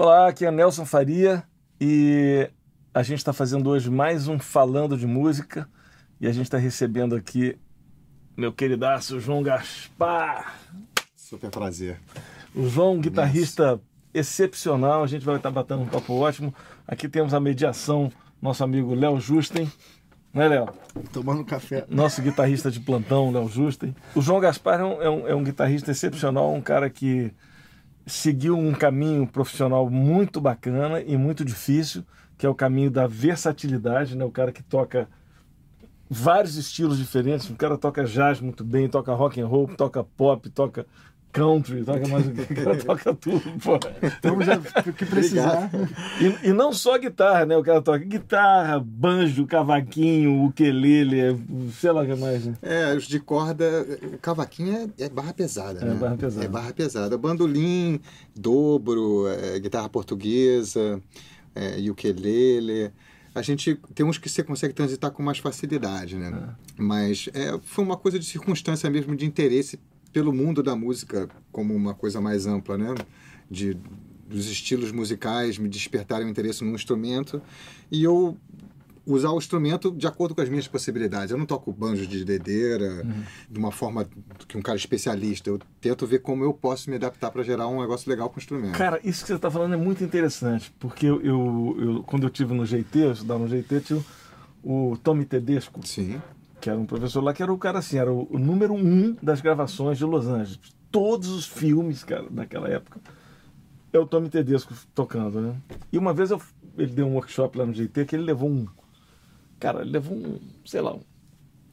Olá, aqui é Nelson Faria e a gente está fazendo hoje mais um Falando de Música e a gente está recebendo aqui meu queridaço João Gaspar. Super prazer. O João, guitarrista excepcional, a gente vai estar batendo um papo ótimo. Aqui temos a mediação, nosso amigo Léo Justen. Né, Léo? Tomando café. Nosso guitarrista de plantão, Léo Justen. O João Gaspar é um, é um, é um guitarrista excepcional, um cara que seguiu um caminho profissional muito bacana e muito difícil, que é o caminho da versatilidade, né? O cara que toca vários estilos diferentes. O cara toca jazz muito bem, toca rock and roll, toca pop, toca country, toca mais o que, o cara toca tudo, pô. Então já o que precisar. E, e não só guitarra, né? O cara toca guitarra, banjo, cavaquinho, ukelele, sei lá o que mais, né? É, os de corda, cavaquinho é, é barra pesada, É, né? barra pesada. É barra pesada. Bandolim, dobro, é, guitarra portuguesa, é, ukulele. A gente tem uns que você consegue transitar com mais facilidade, né? Mas é, foi uma coisa de circunstância mesmo, de interesse pelo mundo da música como uma coisa mais ampla, né? De, dos estilos musicais me despertarem o interesse num instrumento e eu usar o instrumento de acordo com as minhas possibilidades. Eu não toco banjo de dedeira de uma forma que um cara especialista. Eu tento ver como eu posso me adaptar para gerar um negócio legal com o instrumento. Cara, isso que você está falando é muito interessante, porque eu, eu, eu- quando eu tive no GT, eu estudava no GT, tinha o, o Tommy Tedesco, Sim. Que era um professor lá, que era o cara assim, era o, número um das gravações de Los Angeles. Todos os filmes, cara, daquela época, é o Tommy Tedesco tocando, né? E uma vez eu- ele deu um workshop lá no GT que ele levou um. Cara, ele levou um, sei lá, um,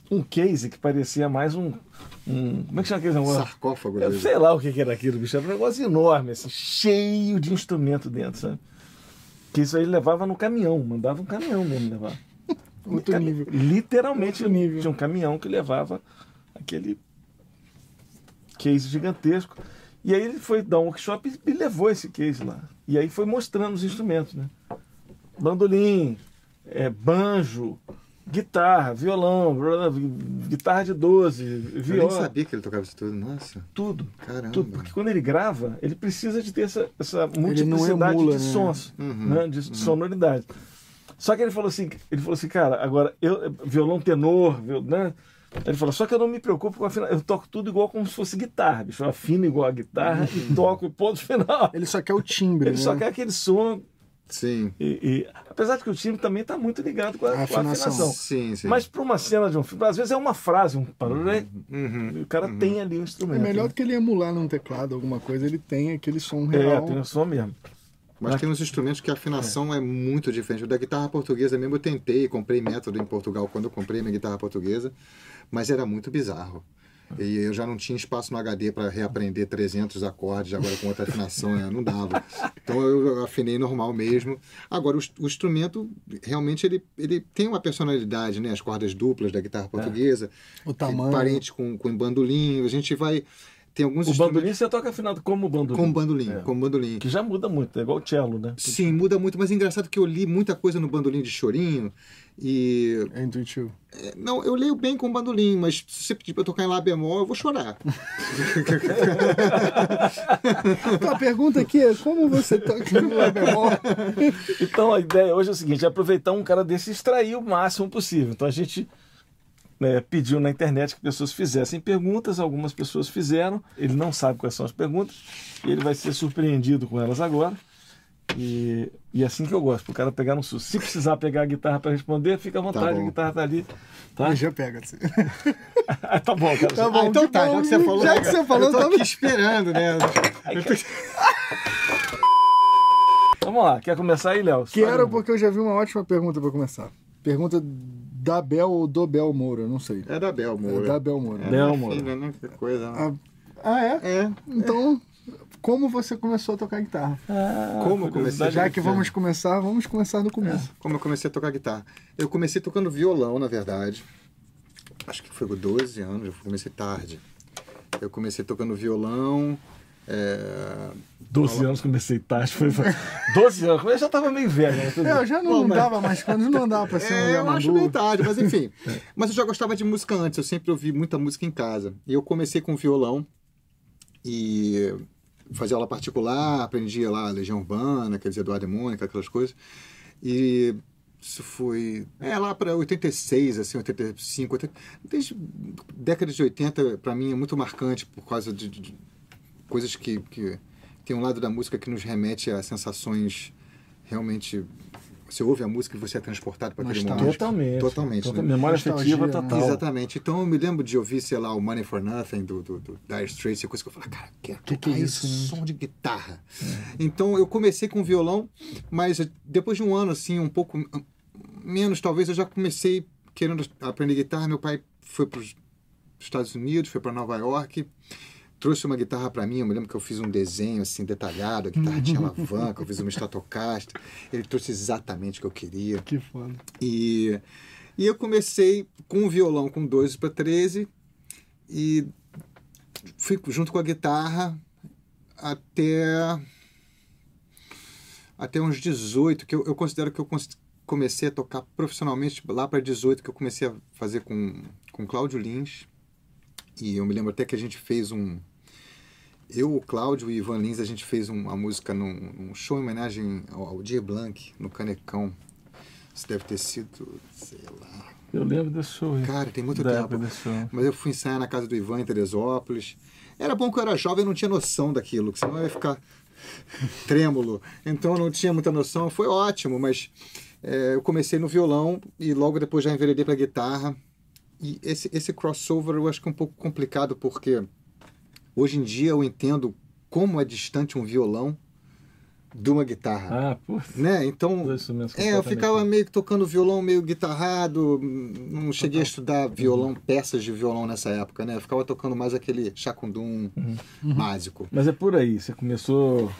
um case que parecia mais um. um como é que chama aquele negócio? Sarcófago. Eu sei lá o que que era aquilo, bicho. Era um negócio enorme, assim, cheio de instrumento dentro, sabe? Que isso aí ele levava no caminhão, mandava um caminhão mesmo levar. Outro Cami- nível. Literalmente Outro nível. tinha um caminhão que levava aquele case gigantesco. E aí ele foi dar um workshop e levou esse case lá. E aí foi mostrando os instrumentos, né? Bandolim, é, banjo, guitarra, violão, guitarra de 12, Eu nem viola sabia que ele tocava isso tudo. Nossa, tudo. caramba. Tudo, porque quando ele grava, ele precisa de ter essa, essa não multiplicidade emula, de né? sons, Uhum, né? de sonoridade. Só que ele falou assim, ele falou assim, cara, agora eu violão tenor, viol- né? Ele falou, só que eu não me preocupo com a afinação, eu toco tudo igual como se fosse guitarra, bicho, eu afino igual a guitarra e toco e ponto final. Ele só quer o timbre, Ele né? só quer aquele som Sim. e, e- apesar de que o time também está muito ligado com a, A com a afinação. afinação. Sim, sim. Mas para uma cena de um filme, às vezes é uma frase, um parolé, Uhum. o cara tem ali um É instrumento. melhor né? do que ele emular num teclado alguma coisa, ele tem aquele som É, real. tem o som mesmo. Mas tem uns instrumentos que a afinação é. muito diferente. O da guitarra portuguesa mesmo eu tentei, comprei método em Portugal quando eu comprei minha guitarra portuguesa, mas era muito bizarro. E eu já não tinha espaço no HD para reaprender 300 acordes, agora com outra afinação, né? não dava. Então eu afinei normal mesmo. Agora, o, o instrumento, realmente, ele, ele tem uma personalidade, né? As cordas duplas da guitarra portuguesa, O tamanho. parente com, com bandolim. A gente vai... Tem alguns O bandolim você toca afinado como bandolim. Com bandolim, É. com bandolim. Que já muda muito, é igual o cello, né? Sim, muda muito, mas é engraçado que eu li muita coisa no bandolim de chorinho e É intuitivo. é, não, eu leio bem com bandolim, mas se você pedir pra eu tocar em lá bemol, eu vou chorar. Então, a pergunta aqui é como você toca no Lá bemol? Então a ideia hoje é o seguinte: é aproveitar um cara desse e extrair o máximo possível. Então a gente né, pediu na internet que pessoas fizessem perguntas, algumas pessoas fizeram, ele não sabe quais são as perguntas, e ele vai ser surpreendido com elas agora. E, e é assim que eu gosto, pro cara pegar no susto. Se precisar pegar a guitarra para responder, fica à vontade, a bom. guitarra tá ali. Tá, Já pega. Assim. tá bom, cara. Tá bom, ah, então tá, bom. já que você falou. Já que você falou, eu tô tá aqui esperando, né? Vamos lá, quer começar aí, Léo? Quero porque eu já vi uma ótima pergunta pra começar. Pergunta da Bel ou do Bel Moura, não sei. É da Bel, Moura. É da Bel Moura. É Bel Moura. filha, né? Que coisa. né? Ah, ah, é? É. Então, como você começou a tocar guitarra? Ah, Como eu comecei? Já que vamos começar, vamos começar do começo. Como eu comecei a tocar guitarra? Eu comecei tocando violão, na verdade. Acho que foi com 12 anos, eu comecei tarde. Eu comecei tocando violão. É... 12 anos comecei tarde, foi, foi 12 anos, eu já tava meio velho. Né? É, eu já não, não mas- dava mais quando não dava pra ser um É, eu acho meio tarde, mas enfim. Mas eu já gostava de música antes, eu sempre ouvi muita música em casa. E eu comecei com violão e fazia aula particular, aprendia lá Legião Urbana, quer dizer, Eduardo e Mônica, aquelas coisas. E isso foi é lá para 86, assim, 85, 80, desde década de 80 para mim é muito marcante por causa de, de coisas que, que tem um lado da música que nos remete a sensações realmente você ouve a música e você é transportado para aquele momento. Totalmente. Totalmente, Total- né? Memória afetiva né? total. Exatamente. Então eu me lembro de ouvir, sei lá, o Money for Nothing do, do, do Dire Straits, coisa que eu falei, cara, quero Que que é isso, esse né? som de guitarra. Então eu comecei com violão, mas depois de um ano, assim, um pouco menos, talvez, eu já comecei querendo aprender guitarra. Meu pai foi para os Estados Unidos, foi para Nova York, trouxe uma guitarra para mim. Eu me lembro que eu fiz um desenho assim detalhado, a guitarra tinha alavanca, eu fiz uma Stratocaster. Ele trouxe exatamente o que eu queria. Que foda. E, e eu comecei com o violão com 12 para 13 e fui junto com a guitarra até até uns 18, que eu, eu considero que eu comecei a tocar profissionalmente lá para 18, que eu comecei a fazer com com Cláudio Lins. E eu me lembro até que a gente fez um eu, o Cláudio e o Ivan Lins, a gente fez um- uma música num, num show em homenagem ao, ao Blanc, no Canecão. Isso deve ter sido, sei lá. Eu lembro desse show. Cara, tem muito tempo. Mas eu fui ensaiar na casa do Ivan em Teresópolis. Era bom que eu era jovem e não tinha noção daquilo, que senão eu ia ficar trêmulo. Então eu não tinha muita noção. Foi ótimo, mas é, eu comecei no violão e logo depois já enveredei para guitarra. E esse, esse crossover eu acho que é um pouco complicado porque hoje em dia eu entendo como é distante um violão de uma guitarra. Ah, pô. Né? Então, é, eu ficava meio que tocando violão meio guitarrado, não cheguei a estudar violão, peças de violão nessa época, né? Eu ficava tocando mais aquele chacundum básico. Mas é por aí, você começou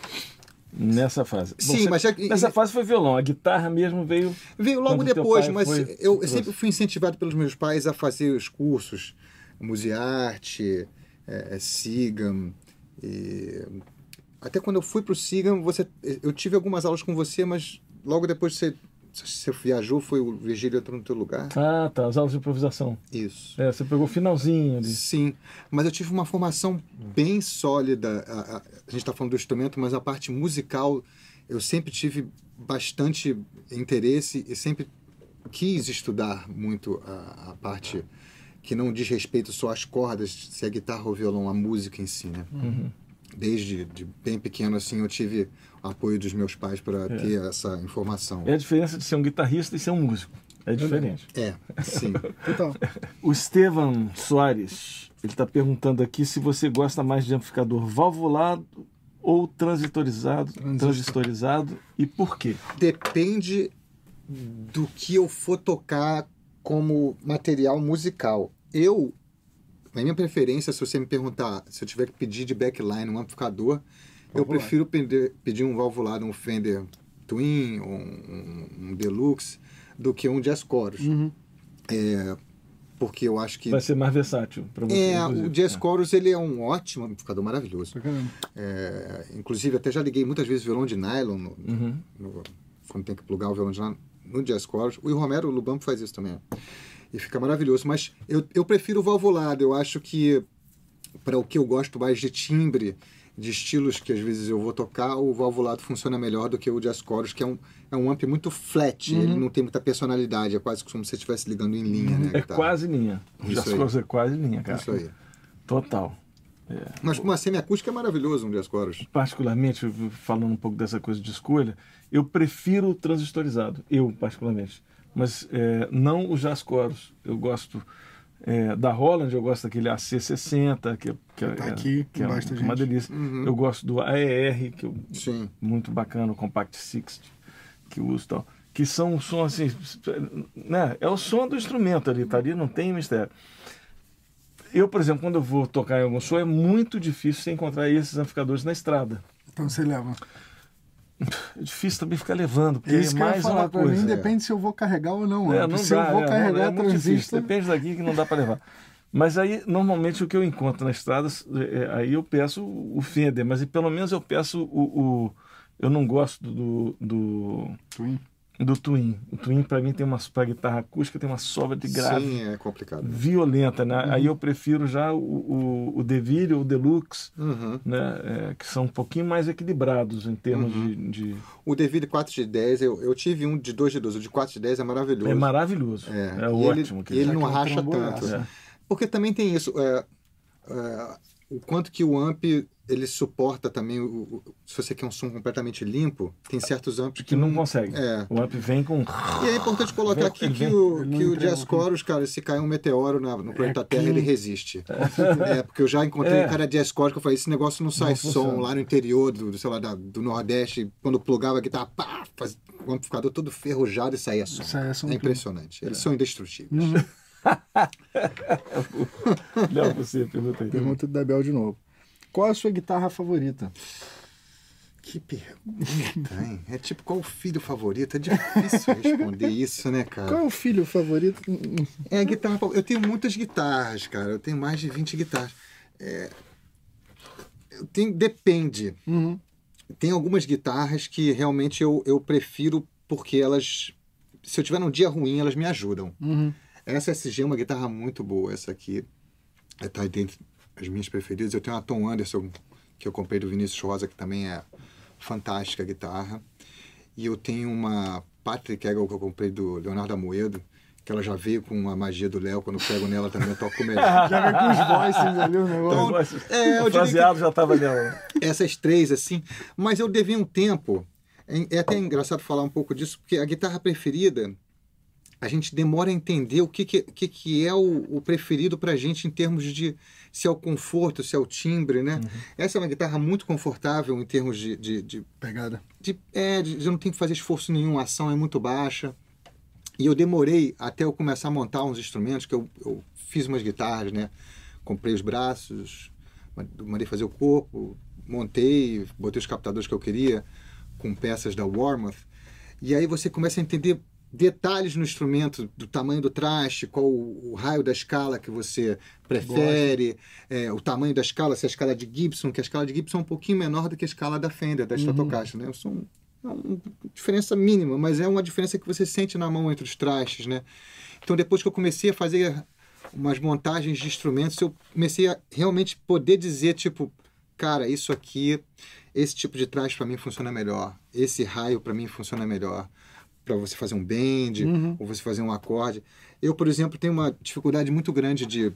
nessa fase. Sim, você- mas já- Nessa fase foi violão, a guitarra mesmo veio. Veio logo depois, mas foi- eu, trouxe. sempre fui incentivado pelos meus pais a fazer os cursos, Musearte, é, é, Sigam, e... até quando eu fui para o Sigam, você, eu tive algumas aulas com você, mas logo depois você, você viajou, foi o Virgílio entrou no teu lugar. Ah, tá, as aulas de improvisação. Isso. É, você pegou o finalzinho ali. Sim, mas eu tive uma formação bem sólida. A, a- a gente está falando do instrumento, mas a parte musical eu sempre tive bastante interesse e sempre quis estudar muito a, a parte que não diz respeito só às cordas, se é guitarra ou violão, a música em si, né? Desde de bem pequeno assim eu tive apoio dos meus pais para ter essa informação. É a diferença de ser um guitarrista e ser um músico. É diferente. É, sim. Então, O Estevam Soares, ele está perguntando aqui se você gosta mais de amplificador valvulado ou transitorizado, transistorizado e por quê? depende do que eu for tocar como material musical. Eu, na minha preferência, se você me perguntar se eu tiver que pedir de backline um amplificador, eu Valvulado. prefiro pedir, pedir um valvulado, um Fender Twin, um, um- um Deluxe, do que um Jazz Chorus. É, porque eu acho que... Vai ser mais versátil para você. É, inclusive. o Jazz É. Chorus ele é um ótimo amplificador, maravilhoso. É, inclusive, até já liguei muitas vezes violão de nylon, no- Uhum. no- quando tem que plugar o violão de nylon no Jazz Chorus. O Romero, Lubampo faz isso também. E fica maravilhoso. Mas eu, eu prefiro o valvulado. Eu acho que, para o que eu gosto mais de timbre, de estilos que às vezes eu vou tocar, o valvulado funciona melhor do que o Jazz Chorus, que é um, é um amp muito flat. Ele não tem muita personalidade. É quase como se você estivesse ligando em linha, né? É guitarra. quase linha. O Jazz. Chorus é quase linha, cara. Isso aí. Total. Mas com uma semiacústica é maravilhoso um Jazz Chorus. particularmente, falando um pouco dessa coisa de escolha, eu prefiro o transistorizado, eu particularmente. Mas é, não o Jazz Chorus. Eu gosto é, da Roland, eu gosto daquele AC60, que, é- que, tá é, aqui que é uma gente. delícia. Uhum. Eu gosto do AER, que eu, Sim. muito bacana, o Compact 60, que eu uso tal. Que são um som assim, né? É o som do instrumento ali, tá ali, não tem mistério. Eu, por exemplo, quando eu vou tocar em algum show, é muito difícil você encontrar esses amplificadores na estrada. Então você leva. É difícil também ficar levando, porque É é isso ia mais falar. uma coisa. mim depende se eu vou carregar ou não. É, não se dá, eu vou é, carregar é muito difícil. transistor. Depende daqui que não dá para levar. Mas aí, normalmente, o que eu encontro na estrada, é, aí eu peço o Fender, mas pelo menos eu peço o. o- eu não gosto do, do Twin. Do Twin. O Twin, para mim, tem uma para guitarra acústica, tem uma sobra de grave Sim, é complicado. violenta, né? Aí eu prefiro já o, o, o Deville ou o Deluxe, Uhum. né? É, que são um pouquinho mais equilibrados em termos Uhum. de, de- O Deville 4 de 10, eu, eu tive um de 2 de 12. O de 4 de 10 é maravilhoso. É maravilhoso. É, É, ótimo. Ele, que ele não racha tanto. É. Porque também tem isso. é, é, o quanto que o amp ele suporta também. O, o- se você quer um som completamente limpo, tem certos amps que não consegue. É. O amp vem com. E é importante colocar Vem- aqui que vem- o, não que o Jazz Chorus, cara, se cair um meteoro na- no planeta Terra, clean. ele resiste. É, porque eu já encontrei É. um cara de Jazz Chorus que eu falei, esse negócio não sai Não som funciona. lá no interior do, do, sei lá, da- do Nordeste, quando plugava a guitarra, pá, faz, o amplificador todo ferrujado e saía som. Saía som é tudo. impressionante. Eles são indestrutíveis. Uhum. Léo, você pergunta aí. Pergunta da Bel de novo. Qual a sua guitarra favorita? Que pergunta, hein? É tipo, qual o filho favorito? É difícil responder isso, né, cara? Qual é o filho favorito? É a guitarra. Eu tenho muitas guitarras, cara. Eu tenho mais de 20 guitarras. É, eu tenho, depende. Uhum. Tem algumas guitarras que realmente eu, eu prefiro porque elas. Se eu tiver num dia ruim, elas me ajudam. Uhum. Essa SG é uma guitarra muito boa. Essa aqui está dentro das minhas preferidas. Eu tenho uma Tom Anderson que eu comprei do Vinícius Rosa, que também é fantástica a guitarra. E eu tenho uma Patrick Eggle que eu comprei do Leonardo Amoedo, que ela já veio com a magia do Léo. Quando eu pego nela também eu toco melhor. Já vem com os voices ali o negócio. é, eu o fraseado já estava nela. essas três, assim. Mas eu devia um tempo. É é até engraçado falar um pouco disso, porque a guitarra preferida, a gente demora a entender o que, que, que, que é o, o preferido pra gente em termos de se é o conforto, se é o timbre, né? Essa é uma guitarra muito confortável em termos de. de, de, Pegada. de- é, de, eu não tenho que fazer esforço nenhum, a ação é muito baixa. E eu demorei até eu começar a montar uns instrumentos, que eu, eu fiz umas guitarras, né? Comprei os braços, mandei fazer o corpo, montei, botei os captadores que eu queria, com peças da Warmoth. E aí você começa a entender detalhes no instrumento, do tamanho do traste, qual o, o raio da escala que você prefere, é, o tamanho da escala, se é a escala de Gibson, que a escala de Gibson é um pouquinho menor do que a escala da Fender, da Stratocaster, né? São é uma diferença mínima, mas é uma diferença que você sente na mão entre os trastes, né? Então depois que eu comecei a fazer umas montagens de instrumentos, eu comecei a realmente poder dizer, tipo, cara, isso aqui, esse tipo de traste para mim funciona melhor, esse raio para mim funciona melhor para você fazer um bend Uhum. ou você fazer um acorde. Eu, por exemplo, tenho uma dificuldade muito grande de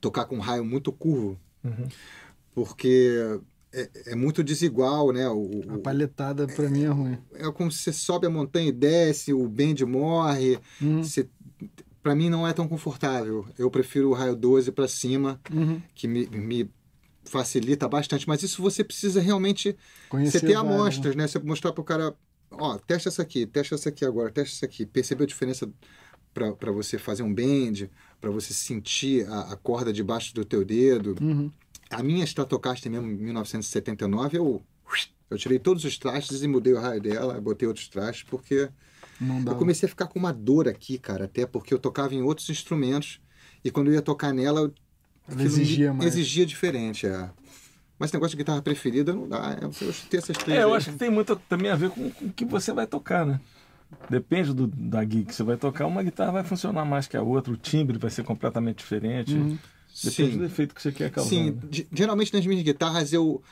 tocar com um raio muito curvo, Uhum. porque é, é muito desigual, né? O, A o- palhetada pra mim é ruim. é como se você sobe a montanha e desce, o bend morre. Uhum. Você, para mim não é tão confortável. Eu prefiro o raio 12 para cima, Uhum. que me, me facilita bastante. Mas isso você precisa realmente Conhecer você ter vários, amostras, né? Você mostrar pro cara, ó, testa essa aqui, testa essa aqui agora, testa essa aqui. Percebeu a diferença para você fazer um bend, para você sentir a, a corda debaixo do teu dedo. Uhum. A minha Stratocaster mesmo, em 1979, eu, eu tirei todos os trastes e mudei o raio dela, botei outros trastes, porque eu comecei a ficar com uma dor aqui, cara, até porque eu tocava em outros instrumentos e quando eu ia tocar nela, eu- exigia me- mais. Exigia diferente, é. Mas esse negócio de guitarra preferida não dá. é, Eu ter essas três. É, eu acho que tem muito também a ver com, com o que você vai tocar, né? Depende do, da gig que você vai tocar, uma guitarra vai funcionar mais que a outra, o timbre vai ser completamente diferente. Uhum. Depende Sim. do efeito que você quer causar. Sim, né? ge- geralmente nas minhas guitarras eu,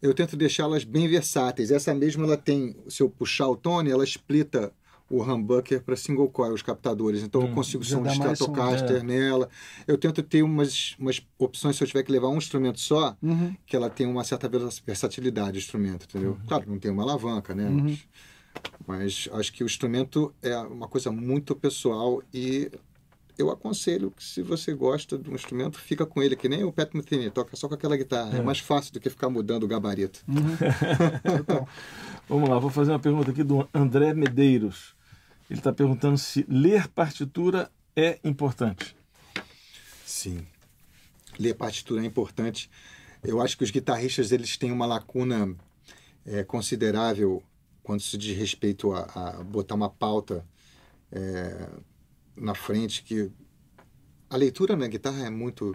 eu tento deixá-las bem versáteis. Essa mesma ela tem, se eu puxar o tone, ela splita o humbucker para single coil, os captadores. Então eu consigo som de Stratocaster é. nela. Eu tento ter umas, umas opções, se eu tiver que levar um instrumento só, Uhum. que ela tem uma certa vers- versatilidade, o instrumento, entendeu? Claro, não tem uma alavanca, né? Uhum. Mas, mas acho que o instrumento é uma coisa muito pessoal e eu aconselho que se você gosta de um instrumento, fica com ele, que nem o Pat Metheny, toca só com aquela guitarra. É, É. mais fácil do que ficar mudando o gabarito. Vamos lá, vou fazer uma pergunta aqui do André Medeiros. Ele está perguntando se ler partitura é importante. Sim. Ler partitura é importante. Eu acho que os guitarristas eles têm uma lacuna é, considerável quando se diz respeito a, a botar uma pauta é, na frente que a leitura na guitarra é muito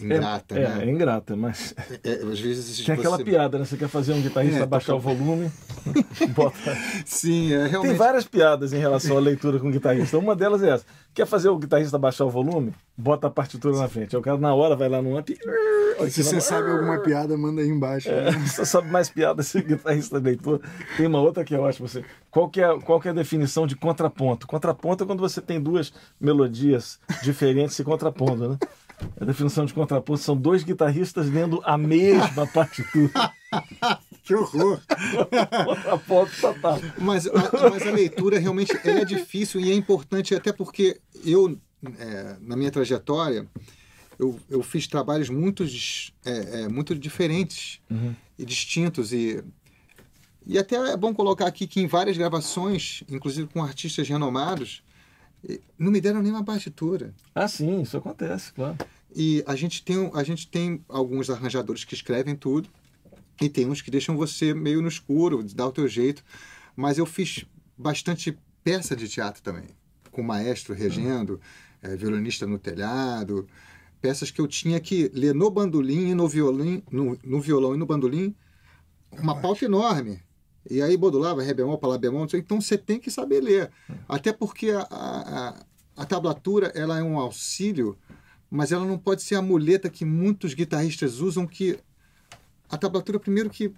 ingrata, é, né? É, é ingrata, mas. É, às vezes Tem aquela você- piada, né? Você quer fazer um guitarrista É, baixar o volume, bota. Sim, é Tem realmente. várias piadas em relação à leitura com guitarrista. Uma delas é essa. Quer fazer o guitarrista baixar o volume? Bota a partitura na frente. Aí o cara na hora vai lá no amp. e- Se você sabe alguma piada, manda aí embaixo. né? Você sabe mais piada esse guitarrista leitor. Tem uma outra que é ótima. Você, qual, que é, qual que é a definição de contraponto? Contraponto é quando você tem duas melodias diferentes se contrapondo, né? A definição de contraponto são dois guitarristas lendo a mesma partitura. Que horror! contraponto total. Mas a, mas a leitura realmente é difícil e é importante, até porque eu, é, na minha trajetória, eu, eu fiz trabalhos muito, é, é, muito diferentes e distintos. E, e até é bom colocar aqui que em várias gravações, inclusive com artistas renomados, não me deram nenhuma partitura. Ah, sim, isso acontece, claro. E a gente tem, a gente tem alguns arranjadores que escrevem tudo e tem uns que deixam você meio no escuro, dá o teu jeito. Mas eu fiz bastante peça de teatro também, com maestro regendo, eh, violonista no telhado, peças que eu tinha que ler no bandolim e no violão, no, no violão e no bandolim, uma pauta enorme. E aí modulava, ré bemol, para lá bemol, então você tem que saber ler. Até porque a, a, a- tablatura ela é um auxílio, mas ela não pode ser a muleta que muitos guitarristas usam, que a tablatura, primeiro que,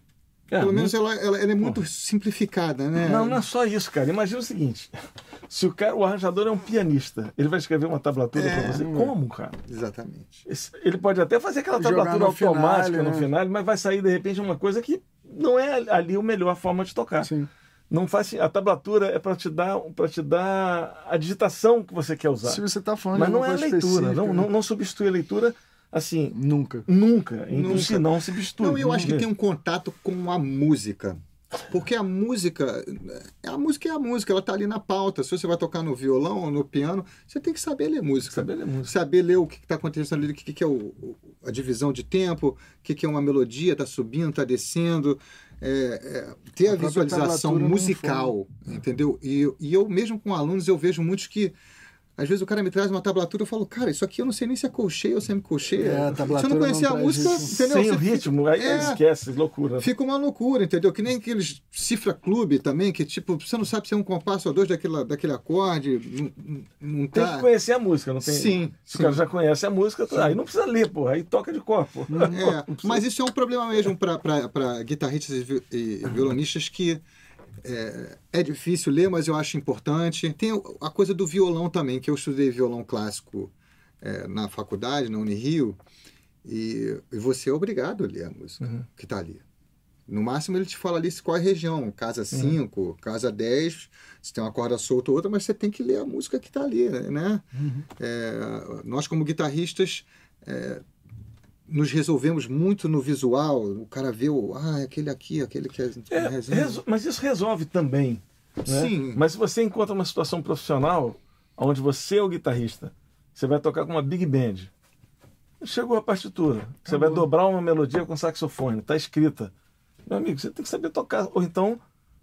É, pelo não- menos ela, ela, ela é muito simplificada, né? Não, não é só isso, cara. Imagina o seguinte: se o cara, o arranjador é um pianista, ele vai escrever uma tablatura É, pra você. Como, cara? Exatamente. Esse- Ele pode até fazer aquela tablatura no finale, automática no né? final, mas vai sair de repente uma coisa que não é ali a melhor forma de tocar. Sim. Não faz a tablatura é para te dar para te dar a digitação que você quer usar. Se você tá falando Mas de não é a leitura, não, específica, não, né? não substitui a leitura assim Nunca. nunca. Nunca. si não substitui. Não, eu acho que tem um contato com a música. Porque a música, a música é a música, ela tá ali na pauta. Se você vai tocar no violão ou no piano, você tem que saber ler música. Saber ler música. Saber ler o que está acontecendo ali, o que, que é o, a divisão de tempo, o que, que é uma melodia, está subindo, está descendo. É, é, ter a, A visualização musical, entendeu? E, e eu mesmo com alunos, eu vejo muitos que às vezes o cara me traz uma tablatura e eu falo, cara, isso aqui eu não sei nem se é colcheia ou semi-colcheia. É, a se eu tablatura não conhecer a música, isso. entendeu? Sem o Você ritmo, aí É. esquece, loucura. Fica uma loucura, entendeu? Que nem aqueles cifra clube também, que tipo, você não sabe se é um compasso ou dois daquele, daquele acorde, não, não Tem tá. que conhecer a música, não tem? Sim, Se o cara já conhece a música, aí não precisa ler, pô, aí toca de corpo. É, mas isso é um problema mesmo para guitarristas e violonistas que é, é difícil ler, mas eu acho importante. Tem a coisa do violão também, que eu estudei violão clássico é, na faculdade, na Unirio, e, e você é obrigado a ler a música que está ali. No máximo ele te fala ali qual é a região, casa 5, casa 10, se tem uma corda solta ou outra, mas você tem que ler a música que está ali, né? É, nós como guitarristas é, nos resolvemos muito no visual, o cara vê o, ah, aquele aqui, aquele que é, É, mas isso resolve também. né? Sim. Mas se você encontra uma situação profissional onde você é o guitarrista, você vai tocar com uma big band. Chegou a partitura. Você vai dobrar uma melodia com saxofone, está escrita. Meu amigo, você tem que saber tocar. Ou então,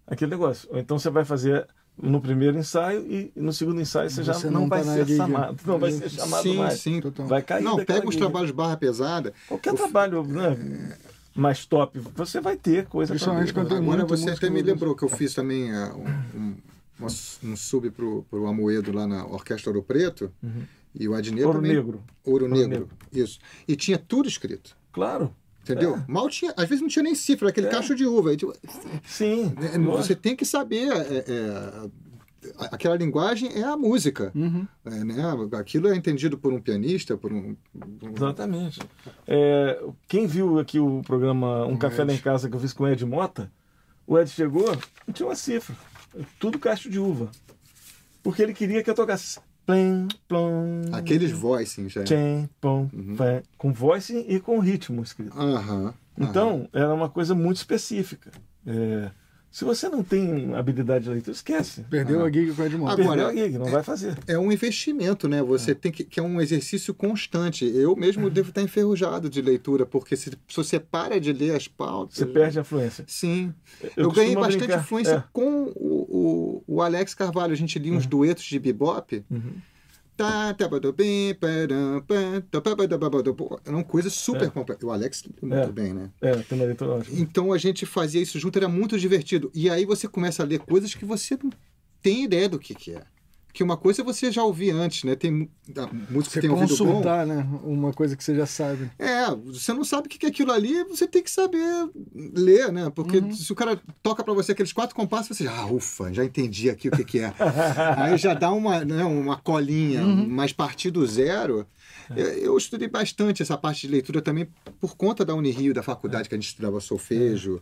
aquele negócio. Ou então você vai fazer no primeiro ensaio e no segundo ensaio você, já Você não, não vai tá ser chamado. Não vai ser chamado sim, mais. sim. Total. Vai cair Não, pega os gig. trabalhos barra pesada. Qualquer trabalho né, mais top, você vai ter coisa Principalmente quando tem Agora muito você até me lembrou que eu fiz também ah, um, um, um sub pro, pro Amoedo lá na Orquestra Ouro Preto. E o Adnet Ouro também. Negro. Ouro, Ouro Negro. Negro. Isso. E tinha tudo escrito. Claro. Entendeu? Mal tinha, às vezes não tinha nem cifra, aquele É. cacho de uva. Tipo, Sim. É, Você tem que saber. é, é, aquela linguagem é a música. Uhum. é, né? Aquilo é entendido por um pianista, por um. por um- Exatamente. É, quem viu aqui o programa Um Café Lá em Ed. Casa que eu fiz com o Ed Mota, o Ed chegou, não tinha uma cifra. Tudo cacho de uva. Porque ele queria que eu tocasse plim, plom, Aqueles voicings, já. tchem, pom, pé, com voice e com ritmo escrito. Aham. Então, era uma coisa muito específica. É, se você não tem habilidade de leitura, esquece. Perdeu a gig com o Edmond. Agora- Perdeu a gig, não vai fazer. É um investimento, né? Você tem que. que é um exercício constante. Eu mesmo devo estar enferrujado de leitura, porque se, se você para de ler as pautas. Você perde a influência. Sim. Eu Eu, ganhei bastante brincar, influência é. com o, Alex Carvalho. A gente lia uns duetos de bebop. Uhum. Era uma coisa super É. complexa. O Alex muito É. bem, né? É, tem uma ótima. Então a gente fazia isso junto, era muito divertido. E aí você começa a ler coisas que você não tem ideia do que, que é. Porque uma coisa você já ouvia antes, né? Tem música Você que tem ouvido bom. consultar, né? Uma coisa que você já sabe. É, você não sabe o que que é aquilo ali, você tem que saber ler, né? Porque Uhum. se o cara toca pra você aqueles quatro compassos, você já, ah, ufa, já entendi aqui o que, que é. Aí já dá uma, né, uma colinha, Uhum. mas partir do zero. É. Eu, eu estudei bastante essa parte de leitura também por conta da Unirio, da faculdade, que a gente estudava solfejo,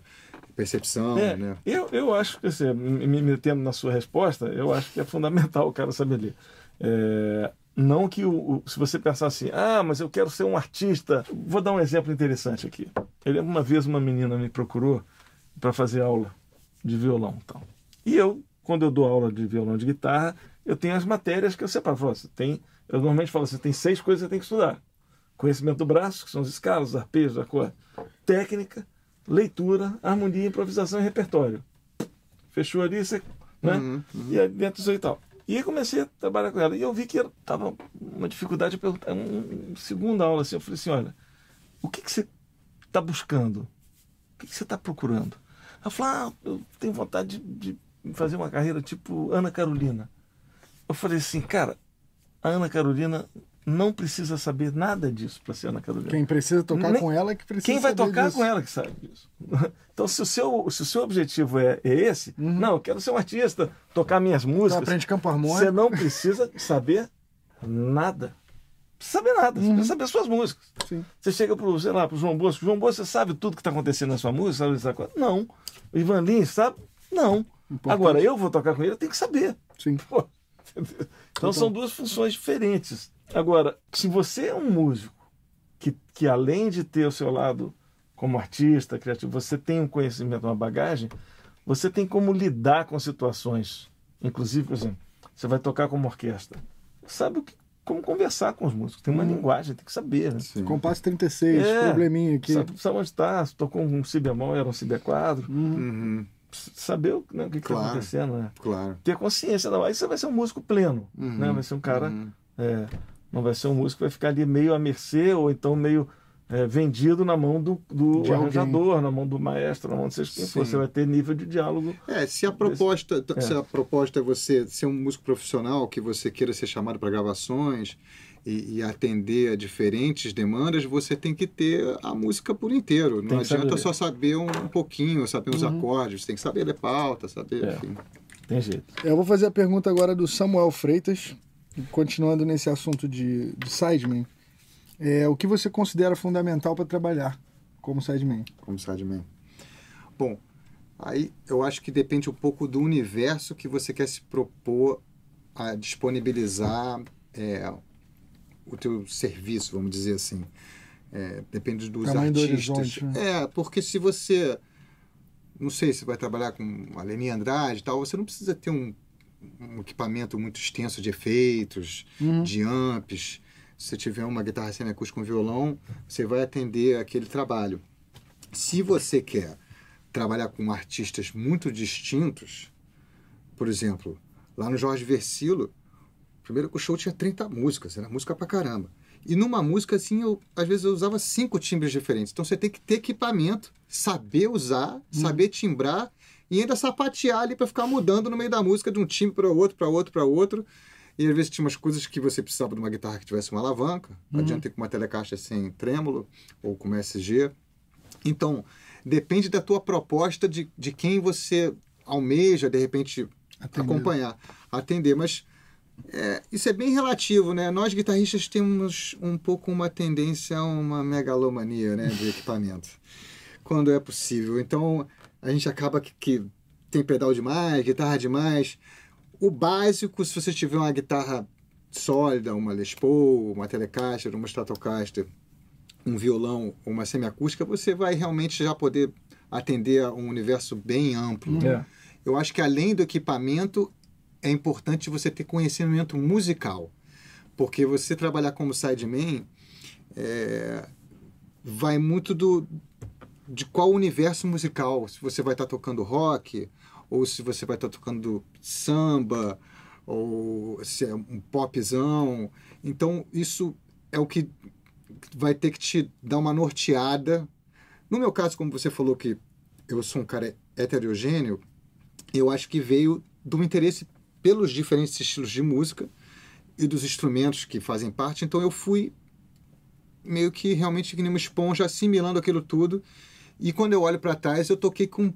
percepção, É, né? eu, eu acho que, assim, me me metendo na sua resposta, eu acho que é fundamental o cara saber ler. É, não que o, o- se você pensar assim, ah, mas eu quero ser um artista. Vou dar um exemplo interessante aqui. Eu lembro uma vez uma menina me procurou para fazer aula de violão. Então. E eu, quando eu dou aula de violão de guitarra, eu tenho as matérias que eu separo. Eu, tem, eu normalmente falo assim, tem seis coisas que você tem que estudar. Conhecimento do braço, que são as escalas, os arpejos, a cor. Técnica, leitura, harmonia, improvisação e repertório. Fechou ali, você, né? Uhum, E aí dentro disso e tal. E aí comecei a trabalhar com ela. E eu vi que estava uma dificuldade de perguntar. Um, um, segunda aula, assim, eu falei assim, olha, o que, que você está buscando? O que, que você está procurando? Ela falou, ah, eu tenho vontade de, de fazer uma carreira tipo Ana Carolina. Eu falei assim, cara, a Ana Carolina não precisa saber nada disso para ser Ana Carolina. Quem precisa tocar Nem- com ela é que precisa Quem vai tocar disso. com ela que sabe disso. Então, se o seu, se o seu objetivo é, é esse, não, eu quero ser um artista, tocar minhas Então músicas. aprende campo harmônico. Você não precisa saber nada. Precisa saber nada, você precisa saber suas músicas. Sim. Você chega pro, sei lá, pro João Bosco, João Bosco, você sabe tudo que está acontecendo na sua música? Sabe essa coisa? Não. O Ivan Lins, sabe? Não. Importante. Agora, eu vou tocar com ele, eu tenho que saber. Sim. Pô, entendeu? então são duas funções diferentes. Agora, se você é um músico que, que além de ter o seu lado como artista, criativo, você tem um conhecimento, uma bagagem, você tem como lidar com situações. Inclusive, por exemplo, você vai tocar como orquestra. Sabe o que, como conversar com os músicos. Tem uma linguagem, tem que saber. Né? Sim. Compasso 36, É. probleminha aqui. Sabe, sabe onde está, se tocou um si bemol, era um si B4. Uhum, Saber o, né, o que está Claro. acontecendo. Né? claro. ter consciência. Não. Aí você vai ser um músico pleno, Uhum, né? Vai ser um cara, uhum. é, não vai ser um músico que vai ficar ali meio à mercê ou então meio é, vendido na mão do, do arranjador, na mão do maestro, na mão de seja quem for. Você vai ter nível de diálogo. É, se a proposta, É. se a proposta é você ser um músico profissional, que você queira ser chamado para gravações e, e atender a diferentes demandas, você tem que ter a música por inteiro. Não adianta saber. só saber um, um pouquinho, saber os acordes, você tem que saber ler pauta, saber, É. enfim. Tem jeito. Eu vou fazer a pergunta agora do Samuel Freitas, continuando nesse assunto de, de sideman. É, o que você considera fundamental para trabalhar como sideman? como sideman. Bom, aí eu acho que depende um pouco do universo que você quer se propor a disponibilizar é, o teu serviço, vamos dizer assim. É, depende dos Tamanho do artistas. horizonte, né? É, porque se você, não sei, se vai trabalhar com a Leni Andrade e tal, você não precisa ter um, um equipamento muito extenso de efeitos, Uhum. de amps. Se você tiver uma guitarra semiacústica com violão, você vai atender aquele trabalho. Se você quer trabalhar com artistas muito distintos, por exemplo, lá no Jorge Versilo, primeiro que o show tinha 30 músicas, era música pra caramba. E numa música assim, eu, às vezes eu usava cinco timbres diferentes. Então você tem que ter equipamento, saber usar, saber timbrar e ainda sapatear ali para ficar mudando no meio da música de um timbre para outro, para outro, para outro. E às vezes tinha umas coisas que você precisava de uma guitarra que tivesse uma alavanca. Não adianta com uma telecaixa sem trêmulo ou com SG. Então, depende da tua proposta de, de quem você almeja, de repente, Atender. acompanhar, atender. Mas é, isso é bem relativo, né? Nós guitarristas temos um pouco uma tendência a uma megalomania né, de equipamento, quando é possível. Então, a gente acaba que, que tem pedal demais, guitarra demais. O básico, se você tiver uma guitarra sólida, uma Les Paul, uma Telecaster, uma Stratocaster, um violão ou uma semiacústica, você vai realmente já poder atender a um universo bem amplo. É. Eu acho que além do equipamento, é importante você ter conhecimento musical. Porque você trabalhar como sideman é, vai muito do de qual universo musical. Se você vai estar tocando rock, ou se você vai estar tocando samba, ou se é um popzão. Então, isso é o que vai ter que te dar uma norteada. No meu caso, como você falou que eu sou um cara heterogêneo, eu acho que veio do interesse pelos diferentes estilos de música e dos instrumentos que fazem parte. Então eu fui meio que realmente que nem uma esponja assimilando aquilo tudo. E quando eu olho para trás, eu toquei com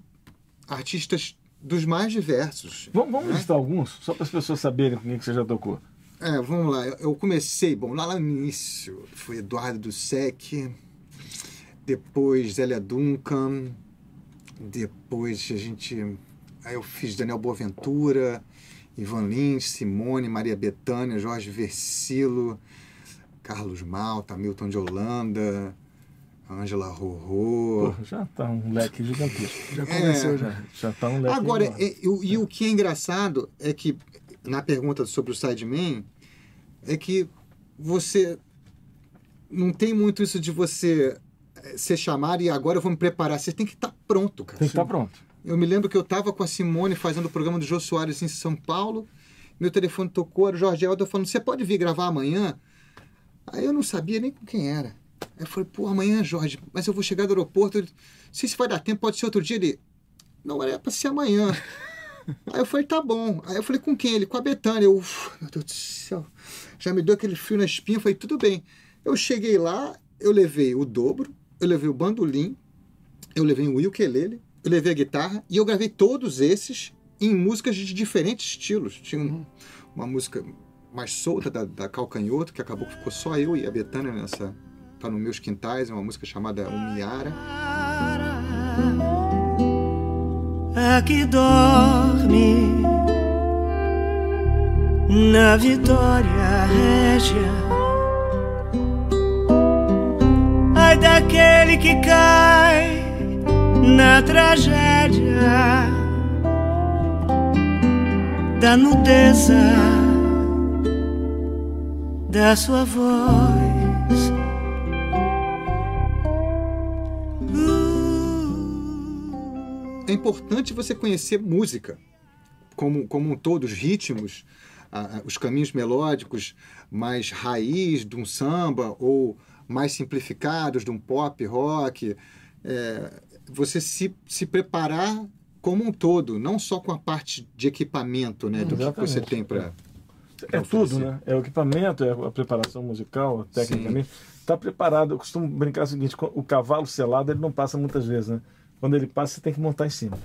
artistas dos mais diversos. Vamos, vamos né? listar alguns, só para as pessoas saberem com quem que você já tocou. É, vamos lá. Eu comecei, bom, lá, no início, foi Eduardo do Sec, depois Zélia Duncan, depois a gente. Aí eu fiz Daniel Boaventura, Ivan Lins, Simone, Maria Bethânia, Jorge Versilo, Carlos Malta, Milton de Holanda, Ângela Rorô. já tá um leque gigantesco. Já começou, é, já. Já tá um leque Agora, e, e, o que é engraçado é que, na pergunta sobre o Sideman, é que você não tem muito isso de você eh, ser chamado e agora eu vou me preparar. Você tem que estar tá pronto, cara. Tem que estar tá pronto. Eu me lembro que eu estava com a Simone fazendo o programa do Jô Soares em São Paulo. Meu telefone tocou, era o Jorge Aldo falando: Você pode vir gravar amanhã? Aí eu não sabia nem com quem era. Aí eu falei: Pô, amanhã, Jorge, mas eu vou chegar do aeroporto. Ele, se isso vai dar tempo, pode ser outro dia. Ele: Não, era para ser amanhã. Aí eu falei: Tá bom. Aí eu falei: Com quem? Ele: Com a Betânia. Eu, meu Deus do céu. Já me deu aquele frio na espinha. Eu falei: Tudo bem. Eu cheguei lá, eu levei o dobro, eu levei o bandolim, eu levei o ukulele eu levei a guitarra e eu gravei todos esses em músicas de diferentes estilos. Tinha um, uma música mais solta da, da Calcanhoto, que acabou que ficou só eu e a Betânia nessa. Tá nos meus quintais, é uma música chamada Umiara. Aqui dorme na vitória régia. Ai daquele que cai na tragédia da nudeza da sua voz. É importante você conhecer música como, como um todo, os ritmos, os caminhos melódicos mais raiz de um samba ou mais simplificados de um pop rock é, você se, se preparar como um todo, não só com a parte de equipamento, né, do que você tem para é tudo, né? É o equipamento, é a preparação musical, tecnicamente. Está preparado. Eu costumo brincar o seguinte: o cavalo selado ele não passa muitas vezes, né? Quando ele passa, você tem que montar em cima.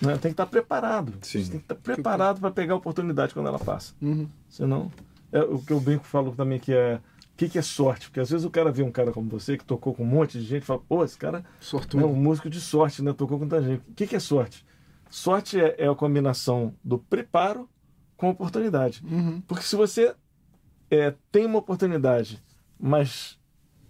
Né? Tem que estar tá preparado. Sim. Você tem que estar tá preparado para pegar a oportunidade quando ela passa. Uhum. Senão, é o que eu brinco falo também que é que, que é sorte? Porque às vezes o cara vê um cara como você que tocou com um monte de gente e fala, pô, esse cara Sortudo. é um músico de sorte, né? Tocou com tanta gente. O que, que é sorte? Sorte é, é a combinação do preparo com a oportunidade. Uhum. Porque se você é, tem uma oportunidade, mas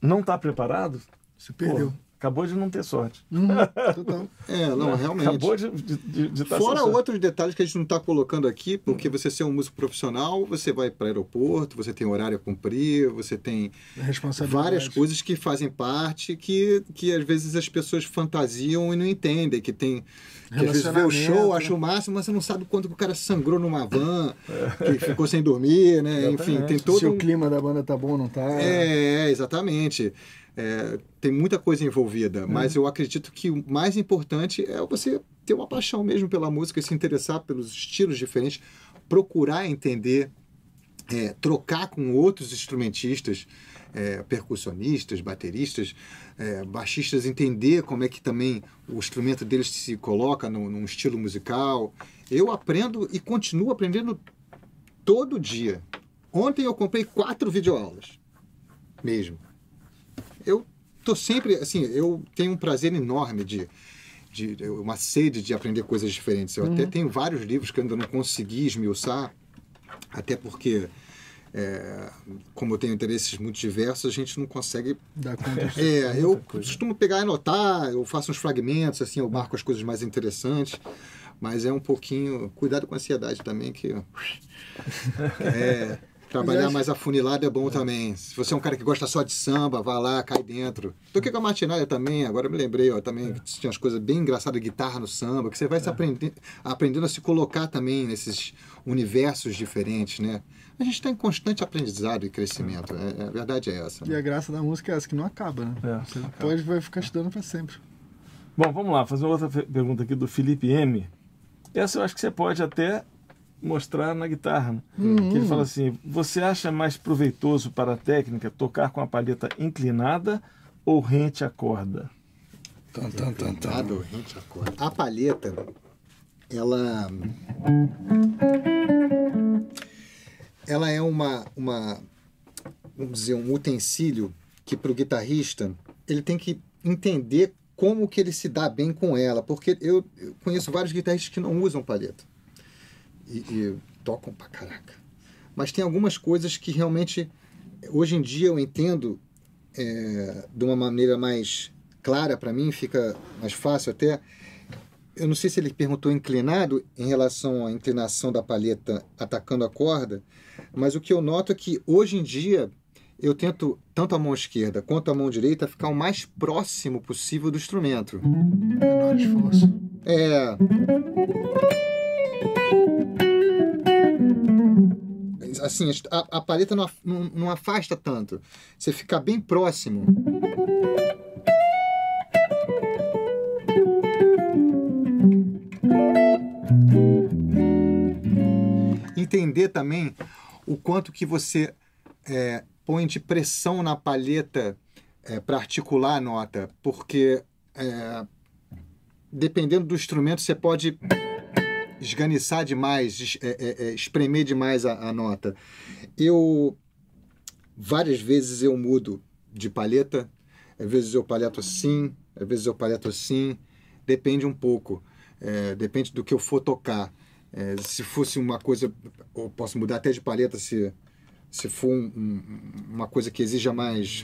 não está preparado, você perdeu. Pô, acabou de não ter sorte. Uhum, total. é, não, realmente. Acabou de, de, de estar Fora outros detalhes que a gente não está colocando aqui, porque uhum. você ser um músico profissional, você vai para aeroporto, você tem horário a cumprir, você tem várias coisas que fazem parte que, que às vezes as pessoas fantasiam e não entendem, que tem que às vezes vê o show, acha o máximo, mas você não sabe quanto que o cara sangrou numa van, é. que ficou sem dormir, né? Enfim, tem todo. Se um... o clima da banda tá bom ou não tá. É, exatamente. É, tem muita coisa envolvida, uhum. mas eu acredito que o mais importante é você ter uma paixão mesmo pela música, se interessar pelos estilos diferentes, procurar entender, é, trocar com outros instrumentistas, é, percussionistas, bateristas, é, baixistas, entender como é que também o instrumento deles se coloca no, num estilo musical. Eu aprendo e continuo aprendendo todo dia. Ontem eu comprei quatro videoaulas, mesmo eu tô sempre, assim, eu tenho um prazer enorme de, de uma sede de aprender coisas diferentes. Eu uhum. até tenho vários livros que eu ainda não consegui esmiuçar, até porque é, como eu tenho interesses muito diversos, a gente não consegue. Dar conta é, eu coisa. costumo pegar e anotar, eu faço uns fragmentos, assim, eu marco as coisas mais interessantes, mas é um pouquinho. Cuidado com a ansiedade também, que. É, Trabalhar acho- mais afunilado é bom também. Se você é um cara que gosta só de samba, vá lá, cai dentro. Toquei com a Martinália também, agora eu me lembrei, ó, também que tinha umas coisas bem engraçadas, guitarra no samba, que você vai se aprender, aprendendo a se colocar também nesses universos diferentes, né? A gente está em constante aprendizado e crescimento, é, a verdade é essa. E a graça da música é essa, que não acaba, né? É. Você pode vai ficar estudando pra sempre. Bom, vamos lá, fazer uma outra pergunta aqui do Felipe M. Essa eu acho que você pode até mostrar na guitarra. Né? Que ele fala assim: você acha mais proveitoso para a técnica tocar com a palheta inclinada ou rente à corda? Tan, tan, tan, tan. Adorrente a corda. A palheta, ela. Ela é uma, uma. Vamos dizer, um utensílio que para o guitarrista ele tem que entender como que ele se dá bem com ela. Porque eu, eu conheço vários guitarristas que não usam palheta. E, e tocam pra caraca. Mas tem algumas coisas que realmente, hoje em dia eu entendo é, de uma maneira mais clara para mim, fica mais fácil até. Eu não sei se ele perguntou inclinado em relação à inclinação da palheta atacando a corda, mas o que eu noto é que hoje em dia eu tento, tanto a mão esquerda quanto a mão direita, ficar o mais próximo possível do instrumento. Menor esforço. É. Assim, a, a palheta não, não, não afasta tanto. Você fica bem próximo. Entender também o quanto que você é, põe de pressão na palheta para articular a nota, porque é, dependendo do instrumento, você pode esganiçar demais, é, é, é, espremer demais a, a nota. Eu, várias vezes eu mudo de palheta, às vezes eu palheto assim, às vezes eu palheto assim, depende um pouco, é, depende do que eu for tocar. É, se fosse uma coisa, eu posso mudar até de palheta se, se for um- um- uma coisa que exija mais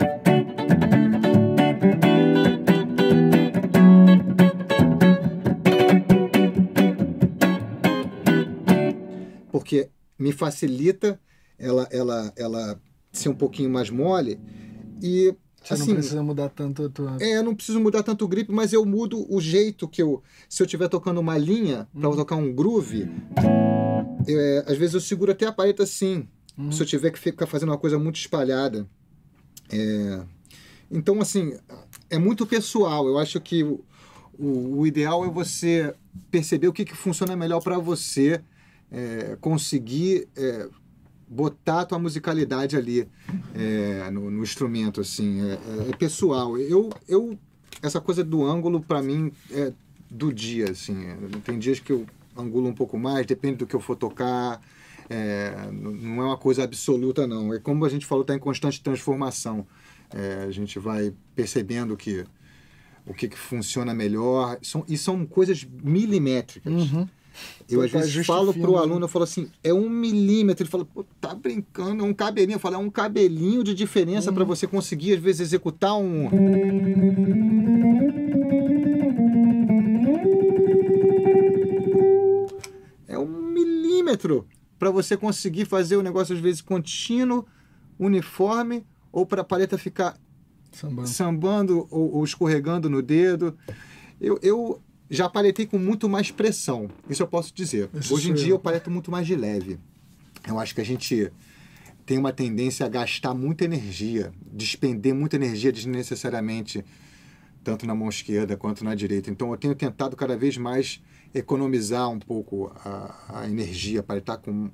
porque me facilita ela, ela, ela ser um pouquinho mais mole e Você assim, não precisa mudar tanto a tua. é, eu não preciso mudar tanto o grip, mas eu mudo o jeito que eu. Se eu estiver tocando uma linha para tocar um groove, é, às vezes eu seguro até a palheta assim. Se eu tiver que ficar fazendo uma coisa muito espalhada. É, então, assim, é muito pessoal. Eu acho que o, o, o ideal é você perceber o que, que funciona melhor para você, é, conseguir é, botar a tua musicalidade ali é, no, no instrumento, assim, é, é- é pessoal. Eu, eu, essa coisa do ângulo, para mim, é do dia, assim. é, tem dias que eu angulo um pouco mais, depende do que eu for tocar. não é uma coisa absoluta, não. É como a gente falou, está em constante transformação. A gente vai percebendo que o que, que funciona melhor. São, e são coisas milimétricas. Uhum. Eu às Tá vezes falo fino, pro né? aluno, eu falo assim, é um milímetro. Ele fala, pô, tá brincando, é um cabelinho. Eu falo, é um cabelinho de diferença para você conseguir, às vezes, executar um. É um milímetro para você conseguir fazer o negócio, às vezes, contínuo, uniforme, ou para a paleta ficar Sambando. sambando ou, ou escorregando no dedo. Eu, eu já paletei com muito mais pressão, isso eu posso dizer. Esse Hoje em dia eu. paleto muito mais de leve. Eu acho que a gente tem uma tendência a gastar muita energia, despender muita energia desnecessariamente, tanto na mão esquerda quanto na direita. Então eu tenho tentado cada vez mais economizar um pouco a, a energia para estar com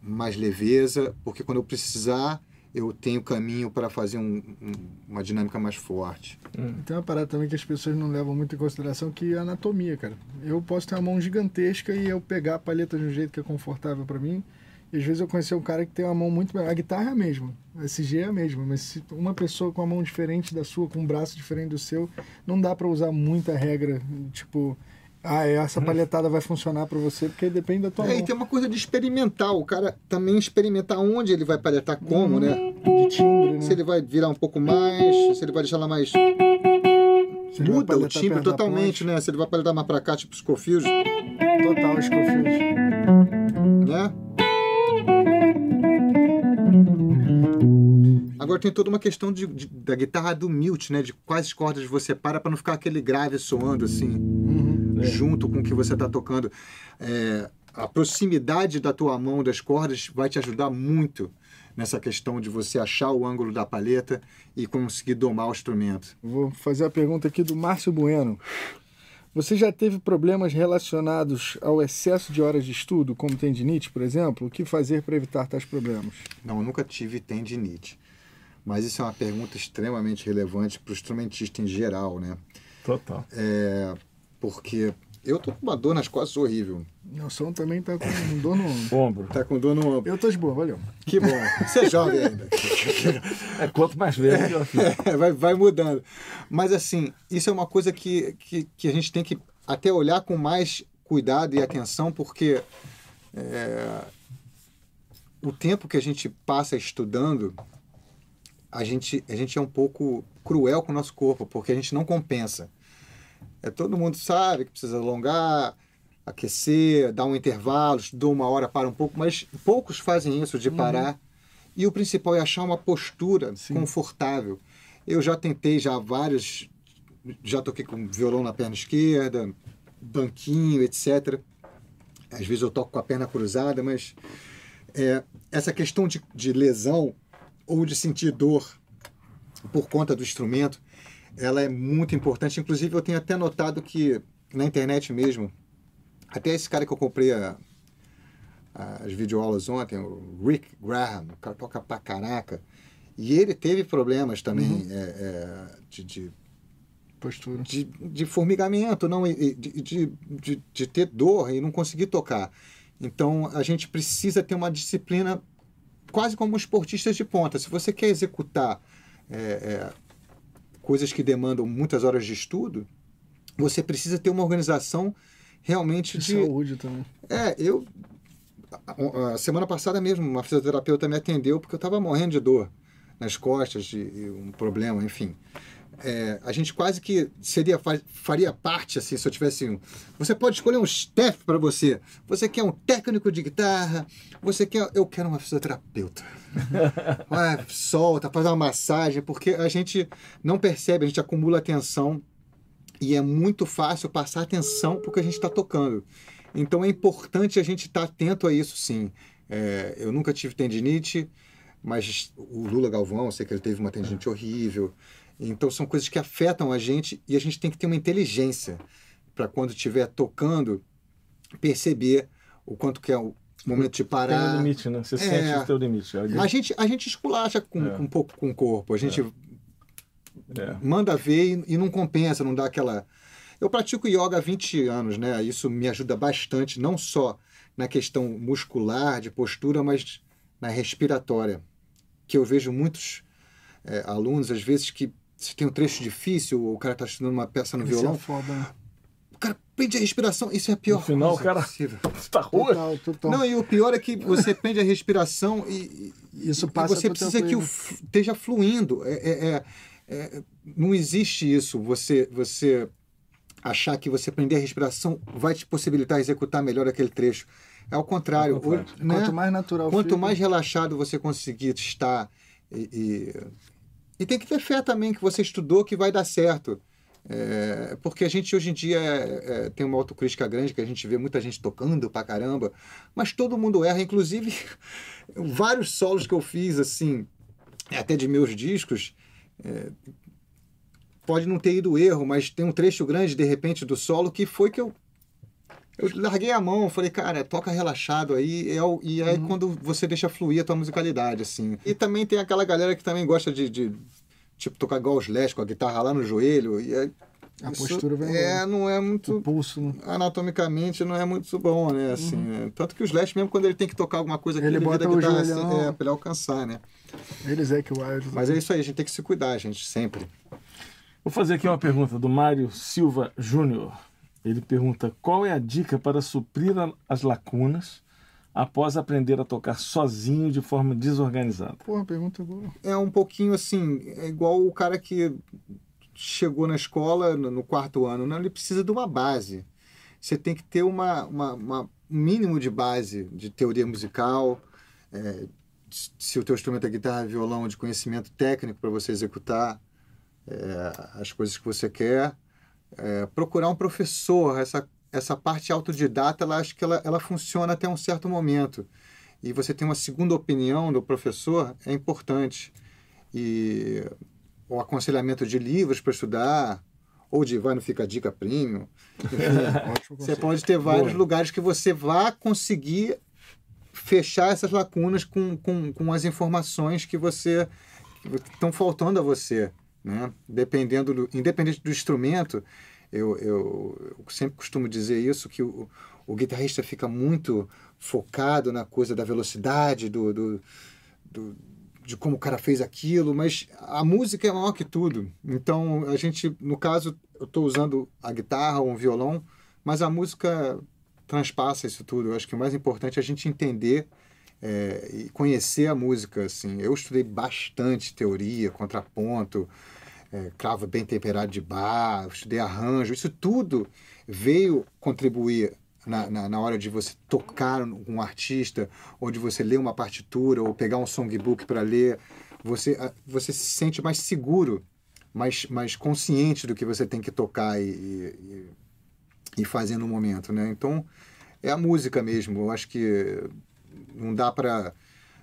mais leveza, porque quando eu precisar, eu tenho caminho para fazer um- um- uma dinâmica mais forte. Tem uma parada também que as pessoas não levam muito em consideração que é a anatomia, cara. Eu posso ter uma mão gigantesca e eu pegar a palheta de um jeito que é confortável pra mim. E às vezes eu conheci um cara que tem uma mão muito melhor. A guitarra é a mesma, a SG é a mesma, mas se uma pessoa com a mão diferente da sua, com um braço diferente do seu, não dá pra usar muita regra, tipo, ah, essa palhetada vai funcionar pra você, porque depende da tua É, e tem uma coisa de experimental, o cara também experimentar onde ele vai paletar como, né? De timbre, né? Se ele vai virar um pouco mais, se ele vai deixar ela mais. Se Muda o timbre totalmente, né? Se ele vai paletar mais pra cá, tipo Scofield, Total, Scofield. né? Agora tem toda uma questão de, de- da guitarra do mute, né? De quais cordas você para para não ficar aquele grave soando assim, Uhum. É. junto com o que você está tocando. É, a proximidade da tua mão das cordas vai te ajudar muito nessa questão de você achar o ângulo da palheta e conseguir domar o instrumento. Vou fazer a pergunta aqui do Márcio Bueno. Você já teve problemas relacionados ao excesso de horas de estudo, como tendinite, por exemplo? O que fazer para evitar tais problemas? Não, eu nunca tive tendinite. Mas isso é uma pergunta extremamente relevante para o instrumentista em geral, né? Total. É, porque eu tô com uma dor nas costas horrível. Nelson também tá com dor no ombro. Ombro. Tá com dor no ombro. Eu tô de boa, valeu. Que bom. Você é jovem ainda. É quanto mais velho, melhor fica. É, vai, vai mudando. Mas assim, isso é uma coisa que, que, que a gente tem que até olhar com mais cuidado e atenção, porque é, o tempo que a gente passa estudando, a gente, a gente é um pouco cruel com o nosso corpo, porque a gente não compensa. É, todo mundo sabe que precisa alongar, aquecer, dar um intervalo, estudou uma hora, para um pouco, mas poucos fazem isso de parar. E o principal é achar uma postura Sim. confortável. Eu já tentei já vários, já toquei com violão na perna esquerda, banquinho, etc. Às vezes eu toco com a perna cruzada, mas é, essa questão de, de lesão ou de sentir dor por conta do instrumento, ela é muito importante. Inclusive, eu tenho até notado que na internet mesmo, até esse cara que eu comprei a- as videoaulas ontem, o Rick Graham, o cara toca pra caraca, e ele teve problemas também é, é, de, de Postura. de, de formigamento, não, de, de, de, de ter dor e não conseguir tocar. Então a gente precisa ter uma disciplina quase como esportistas de ponta. Se você quer executar é, é, coisas que demandam muitas horas de estudo, você precisa ter uma organização realmente De de. saúde também. É, eu. A, a semana passada mesmo, uma fisioterapeuta me atendeu porque eu estava morrendo de dor nas costas, de, e um problema, enfim. É, a gente quase que seria fa- faria parte assim se eu tivesse um. Você pode escolher um staff para você. Você quer um técnico de guitarra. Você quer. Eu quero uma fisioterapeuta. Vai, solta, faz uma massagem, porque a gente não percebe, a gente acumula atenção e é muito fácil passar atenção porque a gente está tocando. Então é importante a gente estar atento a isso, sim. É, eu nunca tive tendinite, mas o Lula Galvão, eu sei que ele teve uma tendinite horrível. Então são coisas que afetam a gente e a gente tem que ter uma inteligência para quando estiver tocando perceber o quanto que é o momento de Tem parar. um limite, né? Você É. sente o teu limite. Ali- A gente, a gente esculacha com, É. com um pouco com o corpo. A gente É. manda ver e, e não compensa, não dá aquela. Eu pratico yoga há 20 anos, né? Isso me ajuda bastante, não só na questão muscular, de postura, mas na respiratória. Que eu vejo muitos é, alunos, às vezes, que se tem um trecho difícil, ou o cara está estudando uma peça no Isso violão, é foda, né? o cara prende a respiração. Isso é a pior No final, coisa o cara- possível. Você tá ruim? Total, total. Não, e o pior é que você prende a respiração e, e- Isso e passa você pro teu precisa que f- esteja fluindo. É, é- é- é- não existe isso. Você, você achar que você prender a respiração vai te possibilitar executar melhor aquele trecho. É ao contrário. Ao contrário. O- né? Quanto mais natural Quanto fica, mais relaxado você conseguir estar e, e, e tem que ter fé também que você estudou que vai dar certo. É, porque a gente hoje em dia é, é, tem uma autocrítica grande, que a gente vê muita gente tocando pra caramba, mas todo mundo erra, inclusive vários solos que eu fiz, assim, até de meus discos, é, pode não ter ido erro, mas tem um trecho grande, de repente, do solo que foi que eu eu larguei a mão, falei, cara, toca relaxado aí, o- e aí quando você deixa fluir a tua musicalidade, assim. E também tem aquela galera que também gosta de, de, tipo, tocar igual os Slash, com a guitarra lá no joelho, e é, A isso postura vem É, não é o muito, pulso, né? anatomicamente, não é muito bom, né, assim. né? Tanto que o Slash, mesmo quando ele tem que tocar alguma coisa aqui, Ele ele, bota o guitarra assim, joelhão. é, pra ele alcançar, né. Eles é que o Wild. Mas é isso aí, a gente tem que se cuidar, gente, sempre. Vou fazer aqui uma pergunta do Mário Silva Júnior. Ele pergunta qual é a dica para suprir as lacunas após aprender a tocar sozinho de forma desorganizada. Porra, pergunta boa. é um pouquinho assim, é igual o cara que chegou na escola no, quarto ano, não, ele precisa de uma base. Você tem que ter uma, uma, uma- um mínimo de base de teoria musical, é, se o teu instrumento é guitarra, violão, de conhecimento técnico para você executar é, as coisas que você quer. É, procurar um professor, essa, essa parte autodidata, ela acho que ela, ela funciona até um certo momento. E você ter uma segunda opinião do professor é importante. E o aconselhamento de livros para estudar, ou de vai no Fica Dica Premium. Enfim, você pode ter vários Boa. lugares que você vá conseguir fechar essas lacunas com, com, com as informações que você estão faltando a você. Né? Dependendo do, independente do instrumento, eu, eu, eu sempre costumo dizer isso, que o, o guitarrista fica muito focado na coisa da velocidade, do, do, do, de como o cara fez aquilo, mas a música é maior que tudo. Então, a gente, no caso, eu estou usando a guitarra ou um violão, mas a música transpassa isso tudo. Eu acho que o mais importante é a gente entender é, e conhecer a música. Assim. Eu estudei bastante teoria, contraponto, é, cravo bem temperado de bar, estudei arranjo. Isso tudo veio contribuir na, na, na, hora de você tocar um artista, ou de você ler uma partitura, ou pegar um songbook para ler. Você, você se sente mais seguro, mais, mais consciente do que você tem que tocar e, e, e fazer no momento. Né? Então, é a música mesmo. Eu acho que não dá para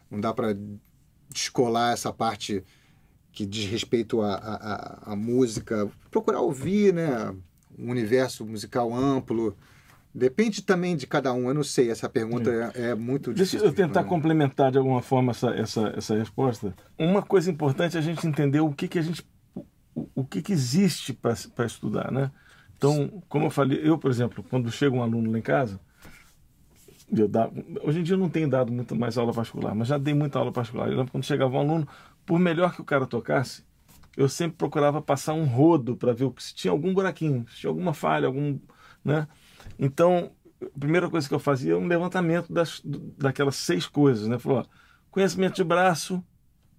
não dá para descolar essa parte que diz respeito à música, procurar ouvir, né? Um universo musical amplo. Depende também de cada um. Eu não sei, essa pergunta é, é muito difícil. Deixa eu tentar complementar de alguma forma essa, essa, essa resposta. Uma coisa importante é a gente entender o que, que a gente. o, o que, que existe para estudar, né? Então, como eu falei, eu, por exemplo, quando chega um aluno lá em casa, eu dava, hoje em dia eu não tenho dado muito mais aula particular, mas já dei muita aula particular. Eu lembro quando chegava um aluno, por melhor que o cara tocasse, eu sempre procurava passar um rodo para ver se tinha algum buraquinho, se tinha alguma falha, algum, né? Então, a primeira coisa que eu fazia era um levantamento das, daquelas seis coisas, né? Falou, ó, conhecimento de braço,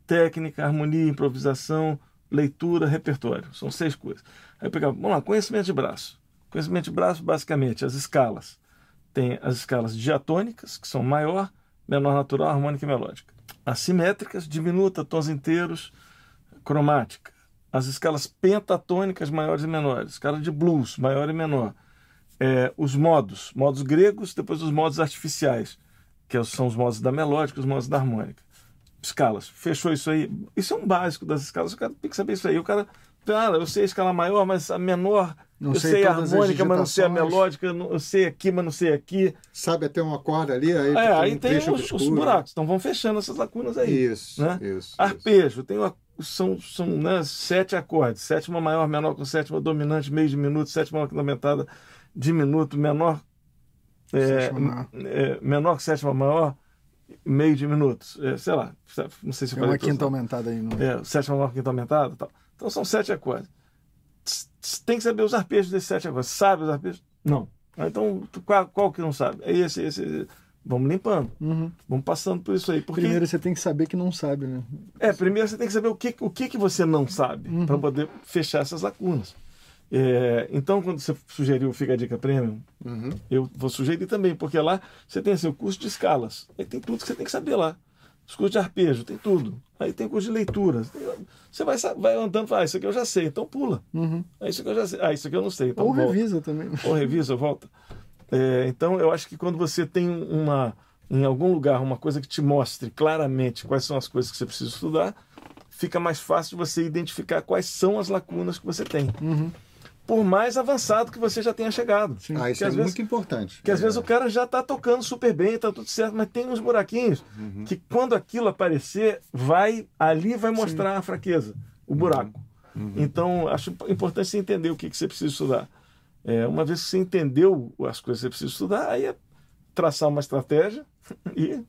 técnica, harmonia, improvisação, leitura, repertório. São seis coisas. Aí eu pegava, vamos lá, conhecimento de braço. Conhecimento de braço, basicamente, as escalas tem as escalas diatônicas, que são maior, menor natural, harmônica e melódica. Assimétricas, diminuta, tons inteiros, cromática. As escalas pentatônicas, maiores e menores. Escala de blues, maior e menor. É, os modos, modos gregos, depois os modos artificiais, que são os modos da melódica os modos da harmônica. Escalas. Fechou isso aí. Isso é um básico das escalas. O cara tem que saber isso aí. O cara, cara, eu sei a escala maior, mas a menor não eu sei, sei a harmônica, mas não sei a melódica, eu sei aqui, mas não sei aqui. Sabe até uma corda ali, aí, é, aí tem os, os, buracos, então vão fechando essas lacunas aí. Isso, né? isso. Arpejo, isso. tem uma, são, são né, sete acordes, sétima maior, menor com sétima dominante, meio diminuto, sétima aumentada, diminuto, menor, é, é, menor que sétima maior, meio diminuto, é, sei lá, não sei se eu É uma quinta aumentada aí, não é? sétima maior, quinta aumentada, tal. Então são sete acordes tem que saber os arpejos desses sete agora. Sabe os arpejos? Não. Ah, então, qual, qual que não sabe? É esse, esse. Vamos limpando. Uhum. Vamos passando por isso aí. Porque... Primeiro você tem que saber que não sabe, né? É, primeiro você tem que saber o que, o que, que você não sabe uhum. para poder fechar essas lacunas. É, então, quando você sugeriu o Fica a Dica Premium, uhum. eu vou sugerir também, porque lá você tem seu curso de escalas. Aí tem tudo que você tem que saber lá. Os cursos de arpejo, tem tudo. Aí tem curso de leitura. Você vai, vai andando e fala, ah, isso aqui eu já sei, então pula. Uhum. Ah, isso aqui eu já sei. Ah, isso aqui eu não sei. Então Ou volta. revisa também. Ou revisa, volta. É, então eu acho que quando você tem uma em algum lugar uma coisa que te mostre claramente quais são as coisas que você precisa estudar, fica mais fácil você identificar quais são as lacunas que você tem. Uhum por mais avançado que você já tenha chegado. Sim. Ah, isso é vezes, muito importante. Que às vezes o cara já está tocando super bem, está tudo certo, mas tem uns buraquinhos uhum. que quando aquilo aparecer, vai ali vai mostrar Sim. a fraqueza, o buraco. Uhum. Então, acho importante você entender o que, que você precisa estudar. É, uma vez que você entendeu as coisas que você precisa estudar, aí é traçar uma estratégia e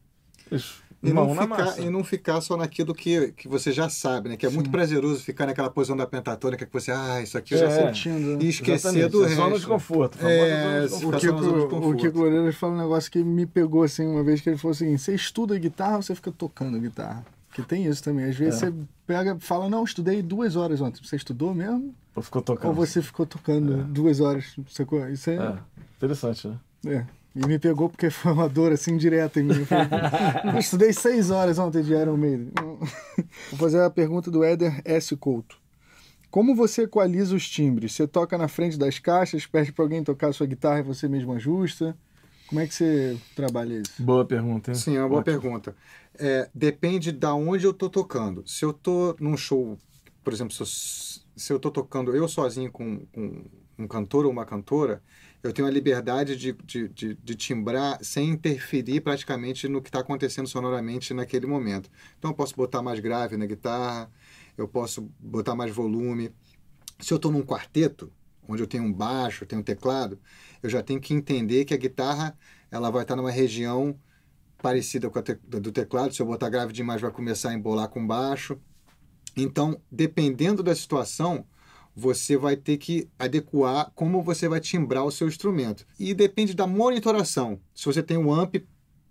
isso. E não, ficar, e não ficar só naquilo que, que você já sabe, né? Que é Sim. muito prazeroso ficar naquela posição da pentatônica que você, ah, isso aqui eu já é, sei. E esquecer Exatamente. do é resto. Zona de conforto. É, de conforto. O Kiko, o Kiko Loureiro fala um negócio que me pegou assim uma vez que ele falou assim: você estuda guitarra ou você fica tocando guitarra? Que tem isso também. Às vezes é. você pega fala, não, estudei duas horas ontem. Você estudou mesmo? Ou ficou tocando? Ou você ficou tocando é. duas horas? Isso é... é. Interessante, né? É. E me pegou porque foi uma dor assim direta em mim. Eu, estudei seis horas ontem de Iron Maiden. Vou fazer a pergunta do Éder S. Couto. Como você equaliza os timbres? Você toca na frente das caixas, pede para alguém tocar a sua guitarra e você mesmo ajusta? Como é que você trabalha isso? Boa pergunta, hein? Sim, é uma boa Ótimo. pergunta. É, depende da onde eu tô tocando. Se eu tô num show, por exemplo, se eu, se eu tô tocando eu sozinho com, com um cantor ou uma cantora, eu tenho a liberdade de, de, de, de timbrar sem interferir praticamente no que está acontecendo sonoramente naquele momento. Então eu posso botar mais grave na guitarra, eu posso botar mais volume. Se eu estou num quarteto, onde eu tenho um baixo, eu tenho um teclado, eu já tenho que entender que a guitarra ela vai estar numa região parecida com a te do teclado. Se eu botar grave demais, vai começar a embolar com baixo. Então, dependendo da situação, você vai ter que adequar como você vai timbrar o seu instrumento. E depende da monitoração. Se você tem um amp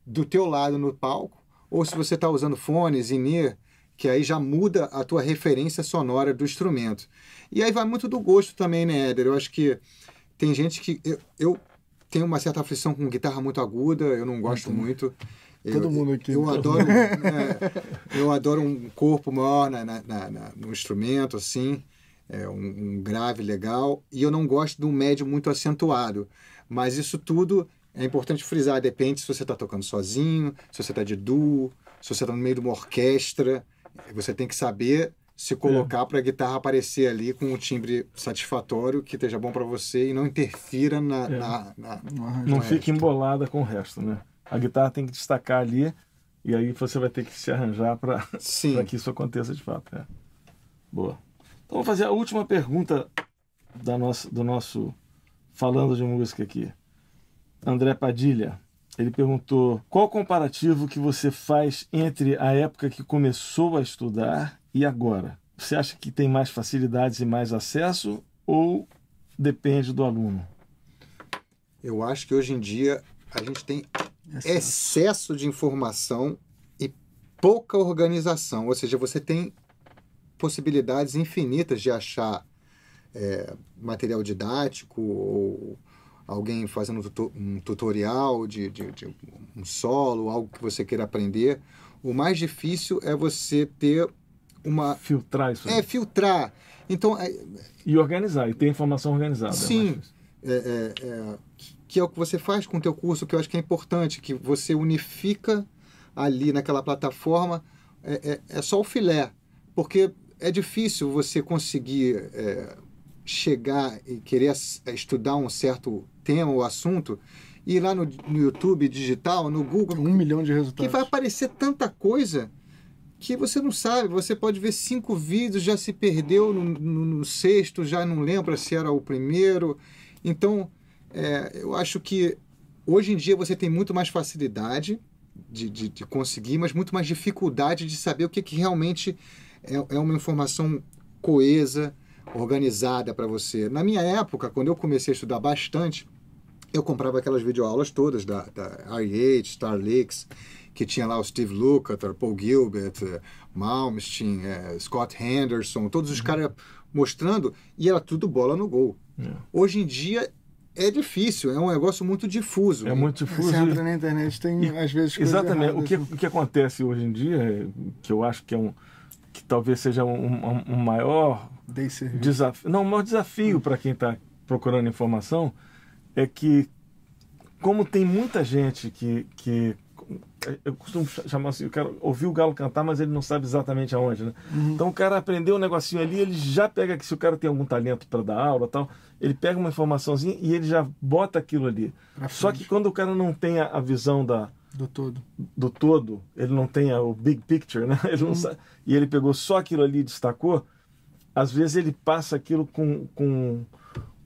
do teu lado no palco, ou se você está usando fones, in-ear, que aí já muda a tua referência sonora do instrumento. E aí vai muito do gosto também, né, Éder? Eu acho que tem gente que... Eu, eu tenho uma certa aflição com guitarra muito aguda, eu não gosto muito. Todo eu, mundo aqui. Eu então. adoro, é, eu adoro um corpo maior na, na, na, no instrumento, assim, é, um, um, grave legal. E eu não gosto de um médio muito acentuado. Mas isso tudo é importante frisar. Depende se você está tocando sozinho, se você está de duo, se você está no meio de uma orquestra. Você tem que saber se colocar é. para a guitarra aparecer ali com um timbre satisfatório que esteja bom para você e não interfira na. É. na, na não fique embolada com o resto, né? A guitarra tem que destacar ali e aí você vai ter que se arranjar para que isso aconteça de fato. É. Boa. Então vamos fazer a última pergunta da nossa, do nosso Falando de Música aqui. André Padilha. Ele perguntou qual comparativo que você faz entre a época que começou a estudar e agora. Você acha que tem mais facilidades e mais acesso ou depende do aluno? Eu acho que hoje em dia a gente tem excesso, excesso de informação e pouca organização. Ou seja, você tem possibilidades infinitas de achar é, material didático ou alguém fazendo um tutorial de, de, de, um solo, algo que você queira aprender. O mais difícil é você ter uma filtrar isso. É aí. filtrar. Então é... e organizar e ter informação organizada. Sim, é, é, que é o que você faz com o teu curso, que eu acho que é importante, que você unifica ali naquela plataforma. É, é só o filé, porque é difícil você conseguir é, chegar e querer estudar um certo tema ou assunto e ir lá no, no, YouTube digital, no Google. Um milhão de resultados. Que vai aparecer tanta coisa que você não sabe. Você pode ver cinco vídeos, já se perdeu no, no, no sexto, já não lembra se era o primeiro. Então, é, eu acho que hoje em dia você tem muito mais facilidade de, de, de conseguir, mas muito mais dificuldade de saber o que, que realmente é, é uma informação coesa, organizada para você. Na minha época, quando eu comecei a estudar bastante, eu comprava aquelas videoaulas todas da, da RH, Starlix, que tinha lá o Steve Lukather, Paul Gilbert, Malmsteen, eh, Scott Henderson, todos os uhum. caras mostrando, e era tudo bola no gol. É. Hoje em dia é difícil, é um negócio muito difuso. É muito difuso. Você entra na internet, tem e, às vezes coisas Exatamente. O que, o que acontece hoje em dia, que eu acho que é um talvez seja um, um, maior desafio, não, um maior desafio para quem está procurando informação é que como tem muita gente que, que eu costumo chamar assim, eu quero ouvir o galo cantar, mas ele não sabe exatamente aonde, né? Uhum. Então o cara aprendeu um negocinho ali, ele já pega que se o cara tem algum talento para dar aula, tal, ele pega uma informaçãozinha e ele já bota aquilo ali. Só que quando o cara não tem a, a visão da do todo, do todo, ele não tem a, o big picture, né? Ele não Uhum. sabe, e ele pegou só aquilo ali e destacou. Às vezes ele passa aquilo com, com,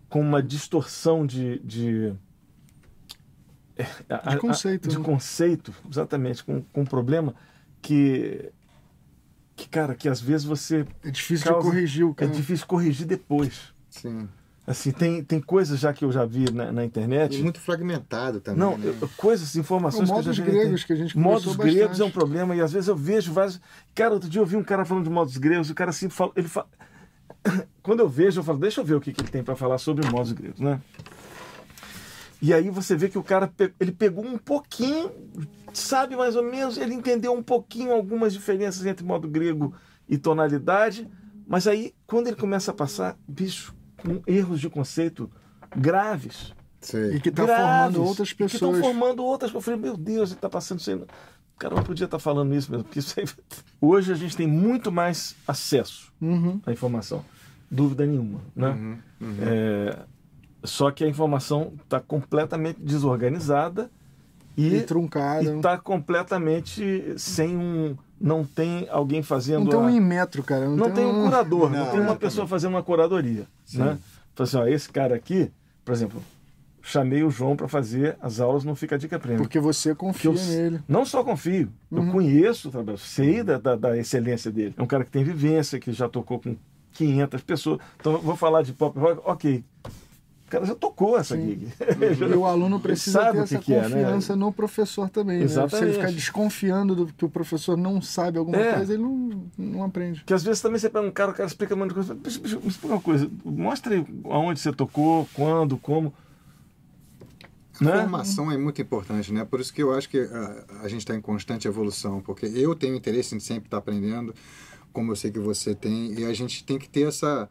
com uma distorção de, de a- De a- conceito, de né? conceito, exatamente, com, com um problema que, que, cara, que às vezes você. É difícil causa- de corrigir o É cara. difícil corrigir depois. Sim. Assim, tem, tem coisas já que eu já vi na, na internet. E muito fragmentado também. Não, né? coisas, informações O que eu já modos vi gregos que a gente Modos conversou gregos bastante. é um problema e às vezes eu vejo vários. Cara, outro dia eu vi um cara falando de modos gregos o cara assim fala. Ele fala... Quando eu vejo, eu falo, deixa eu ver o que, que ele tem para falar sobre modos gregos, né? E aí você vê que o cara ele pegou um pouquinho, sabe mais ou menos, ele entendeu um pouquinho algumas diferenças entre modo grego e tonalidade, mas aí quando ele começa a passar, bicho, com erros de conceito graves. Sei. E que tá graves, formando outras Que estão pessoas. formando outras. Eu falei, meu Deus, ele está passando isso aí. O cara não podia estar falando isso mesmo. Porque isso aí... Hoje a gente tem muito mais acesso Uhum. à informação. Dúvida nenhuma. Né? Uhum, uhum. É, só que a informação está completamente desorganizada e E truncada. está completamente sem um. Não tem alguém fazendo. Não tem um a- inmetro, cara. Não, não tem um curador, não, Não, tem uma exatamente. pessoa fazendo uma curadoria. Né? Fala assim, ó, esse cara aqui, por exemplo, chamei o João para fazer as aulas no Fica a Dica Prêmio. Porque você confia eu nele. não só confio, eu conheço o trabalho, sei da, da, da excelência dele. É um cara que tem vivência, que já tocou com 500 pessoas. Então, eu vou falar de pop rock, ok. O cara já tocou essa gig. E o aluno precisa sabe ter essa que que é, né? confiança no professor também. Né? Se ele Exatamente. ficar desconfiando do que o professor não sabe alguma É. coisa, ele não, não aprende. Porque às vezes também você pega um cara, o cara explica um monte de coisa. Me explica uma coisa. Mostra aí aonde você tocou, quando, como. Né? Formação é muito importante, né? Por isso que eu acho que a, a gente está em constante evolução, porque eu tenho interesse em sempre estar aprendendo, como eu sei que você tem, e a gente tem que ter essa,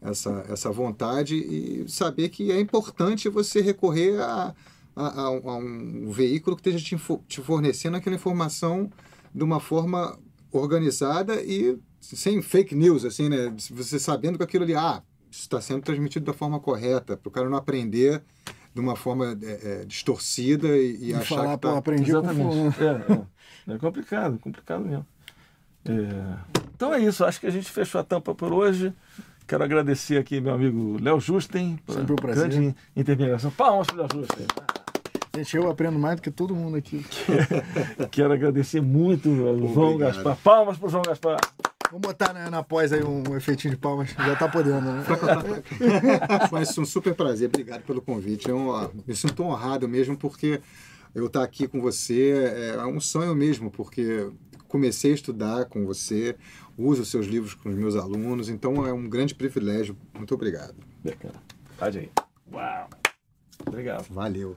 essa, essa vontade e saber que é importante você recorrer a, a, a- a um veículo que esteja te, te fornecendo aquela informação de uma forma organizada e sem fake news, assim, né? Você sabendo que aquilo ali, ah, está sendo transmitido da forma correta, para o cara não aprender de uma forma é, é, distorcida e, e E achar falar, que tá... aprendi. Exatamente. É, é. é complicado, complicado mesmo. É, Então é isso, acho que a gente fechou a tampa por hoje. Quero agradecer aqui meu amigo Léo Justen Sempre um prazer. grande intermediação. Palmas para o Léo Justen. Gente, eu aprendo mais do que todo mundo aqui. Quero agradecer muito ao João. Gaspar. Palmas para o João Gaspar. Vamos botar na, na pós aí um efeitinho de palmas. Já tá podendo, né? Mas é um super prazer, obrigado pelo convite. É um, me sinto honrado mesmo porque eu estar aqui com você é um sonho mesmo, porque comecei a estudar com você, uso os seus livros com os meus alunos, então é um grande privilégio. Muito obrigado. Bacana. Pode aí. Uau. Obrigado. Valeu.